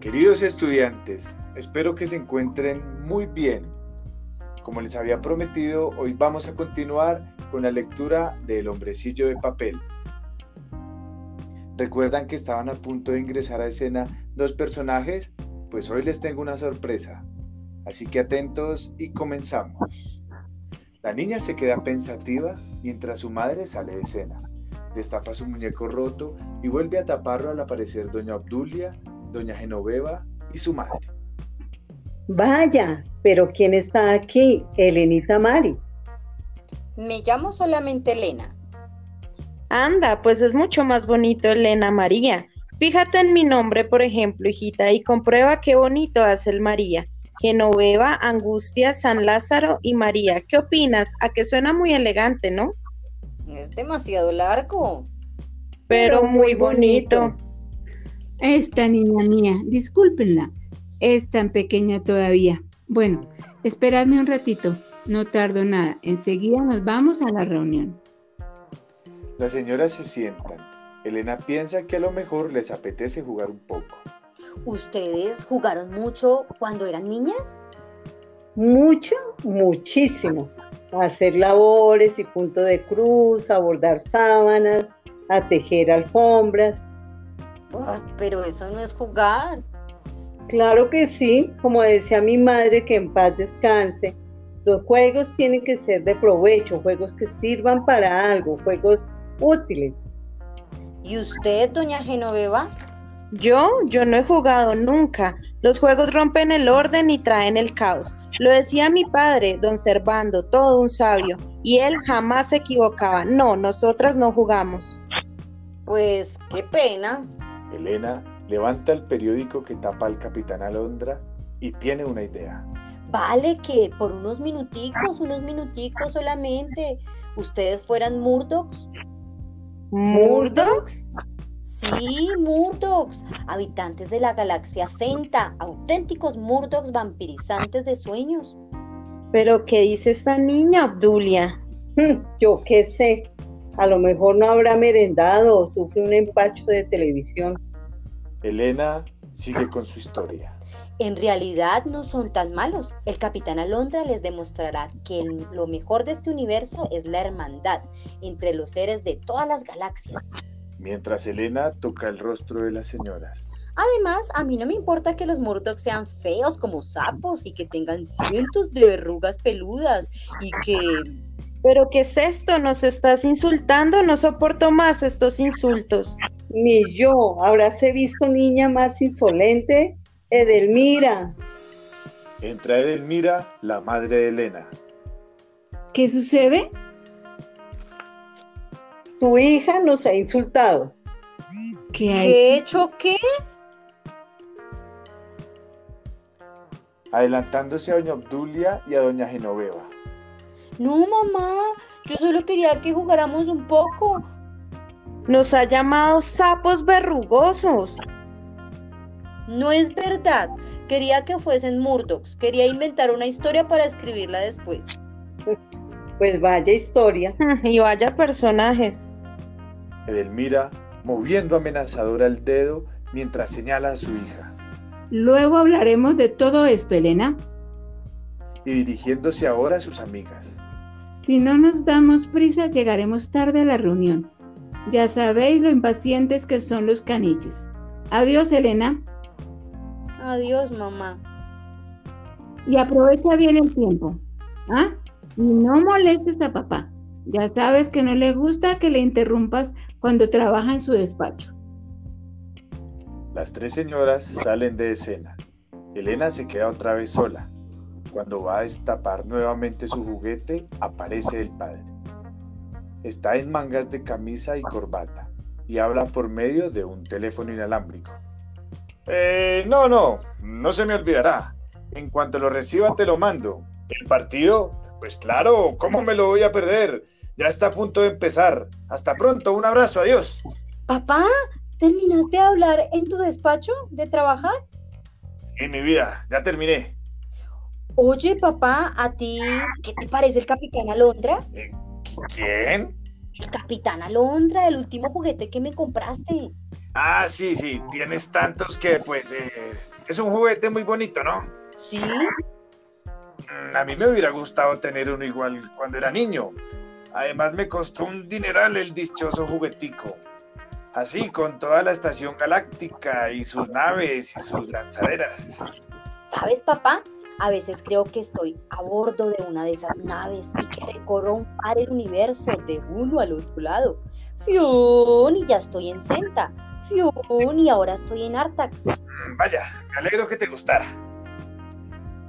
Queridos estudiantes, espero que se encuentren muy bien. Como les había prometido, hoy vamos a continuar con la lectura del hombrecillo de papel. ¿Recuerdan que estaban a punto de ingresar a escena dos personajes? Pues hoy les tengo una sorpresa. Así que atentos y comenzamos. La niña se queda pensativa mientras su madre sale de escena. Destapa su muñeco roto y vuelve a taparlo al aparecer doña Obdulia, doña Genoveva y su madre. Vaya, pero ¿quién está aquí? Elenita Mari. Me llamo solamente Elena. Anda, pues es mucho más bonito Elena María. Fíjate en mi nombre, por ejemplo, hijita, y comprueba qué bonito hace el María. Genoveva, Angustia, San Lázaro y María. ¿Qué opinas? A que suena muy elegante, ¿no? Es demasiado largo. Pero, muy bonito. Esta niña mía, discúlpenla, es tan pequeña todavía. Bueno, esperadme un ratito, no tardo nada, enseguida nos vamos a la reunión. Las señoras se sientan. Elena piensa que a lo mejor les apetece jugar un poco. ¿Ustedes jugaron mucho cuando eran niñas? Mucho, muchísimo. A hacer labores y punto de cruz, a bordar sábanas, a tejer alfombras. Ah, pero eso no es jugar. Claro que sí, como decía mi madre, que en paz descanse. Los juegos tienen que ser de provecho, juegos que sirvan para algo, juegos útiles. ¿Y usted, doña Genoveva? Yo, yo no he jugado nunca. Los juegos rompen el orden y traen el caos. Lo decía mi padre, don Servando, todo un sabio, y él jamás se equivocaba. No, nosotras no jugamos. Pues qué pena. Elena levanta el periódico que tapa al capitán Alondra y tiene una idea. Vale que por unos minuticos, unos minuticos solamente, ustedes fueran Murdochs. ¿Murdochs? Sí, Murdochs, habitantes de la galaxia Centa, auténticos Murdochs vampirizantes de sueños. ¿Pero qué dice esta niña, Obdulia? Yo qué sé, a lo mejor no habrá merendado o sufre un empacho de televisión. Elena sigue con su historia. En realidad no son tan malos. El capitán Alondra les demostrará que lo mejor de este universo es la hermandad entre los seres de todas las galaxias. Mientras Elena toca el rostro de las señoras. Además, a mí no me importa que los Murdoch sean feos como sapos y que tengan cientos de verrugas peludas y que... ¿Pero qué es esto? ¿Nos estás insultando? No soporto más estos insultos. Ni yo. ¿Habráse visto niña más insolente? Edelmira. Entra Edelmira, la madre de Elena. ¿Qué sucede? Tu hija nos ha insultado. ¿Qué he hecho qué? Adelantándose a doña Obdulia y a doña Genoveva. No, mamá, yo solo quería que jugáramos un poco. Nos ha llamado sapos verrugosos. No es verdad. Quería que fuesen Murdochs. Quería inventar una historia para escribirla después. Pues vaya historia. Y vaya personajes. Edelmira, moviendo amenazadora el dedo mientras señala a su hija. Luego hablaremos de todo esto, Elena. Y dirigiéndose ahora a sus amigas. Si no nos damos prisa, llegaremos tarde a la reunión. Ya sabéis lo impacientes que son los caniches. Adiós, Elena. Adiós, mamá. Y aprovecha bien el tiempo. ¿Ah? Y no molestes a papá. Ya sabes que no le gusta que le interrumpas cuando trabaja en su despacho. Las tres señoras salen de escena. Elena se queda otra vez sola. Cuando va a destapar nuevamente su juguete, aparece el padre. Está en mangas de camisa y corbata y habla por medio de un teléfono inalámbrico. Eh, no, no, no se me olvidará. En cuanto lo reciba te lo mando. ¿El partido? Pues claro, ¿cómo me lo voy a perder? Ya está a punto de empezar. Hasta pronto, un abrazo, adiós. Papá, ¿terminaste de hablar en tu despacho de trabajar? Sí, mi vida, ya terminé. Oye, papá, ¿a ti qué te parece el Capitán Alondra? ¿Quién? El Capitán Alondra, el último juguete que me compraste. Ah, sí, sí, tienes tantos que pues eh, es un juguete muy bonito, ¿no? Sí, Mm, A mí me hubiera gustado tener uno igual cuando era niño. Además me costó un dineral el dichoso juguetico. Así, con toda la estación galáctica y sus naves y sus lanzaderas. ¿sabes, papá? A veces creo que estoy a bordo de una de esas naves y que recorro un par el universo de uno al otro lado. Fion, y ya estoy en Senta. Fion, y ahora estoy en Artax. Vaya, me alegro que te gustara.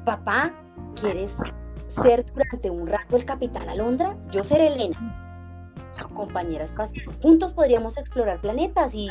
Papá, ¿quieres ser durante un rato el capitán Alondra? Yo seré Elena, su compañera espacial. Juntos podríamos explorar planetas y...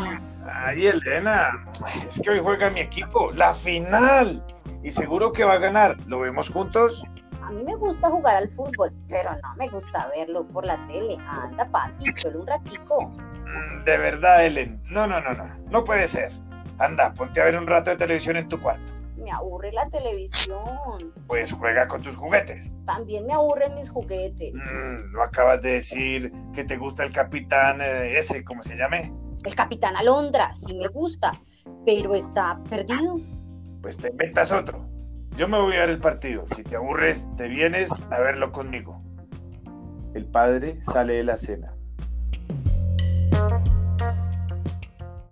Ay, Elena, es que hoy juega mi equipo, la final. Y seguro que va a ganar. ¿Lo vemos juntos? A mí me gusta jugar al fútbol, pero no me gusta verlo por la tele. Anda, papi, solo un ratico. Mm, De verdad, Ellen. No, no, no, no. No puede ser. Anda, ponte a ver un rato de televisión en tu cuarto. Me aburre la televisión. Pues juega con tus juguetes. También me aburren mis juguetes. Mm, ¿No acabas de decir que te gusta el capitán eh, ese, cómo se llame? El capitán Alondra, sí me gusta, pero está perdido. Pues te inventas otro. Yo me voy a ver el partido. Si te aburres, te vienes a verlo conmigo. El padre sale de la cena.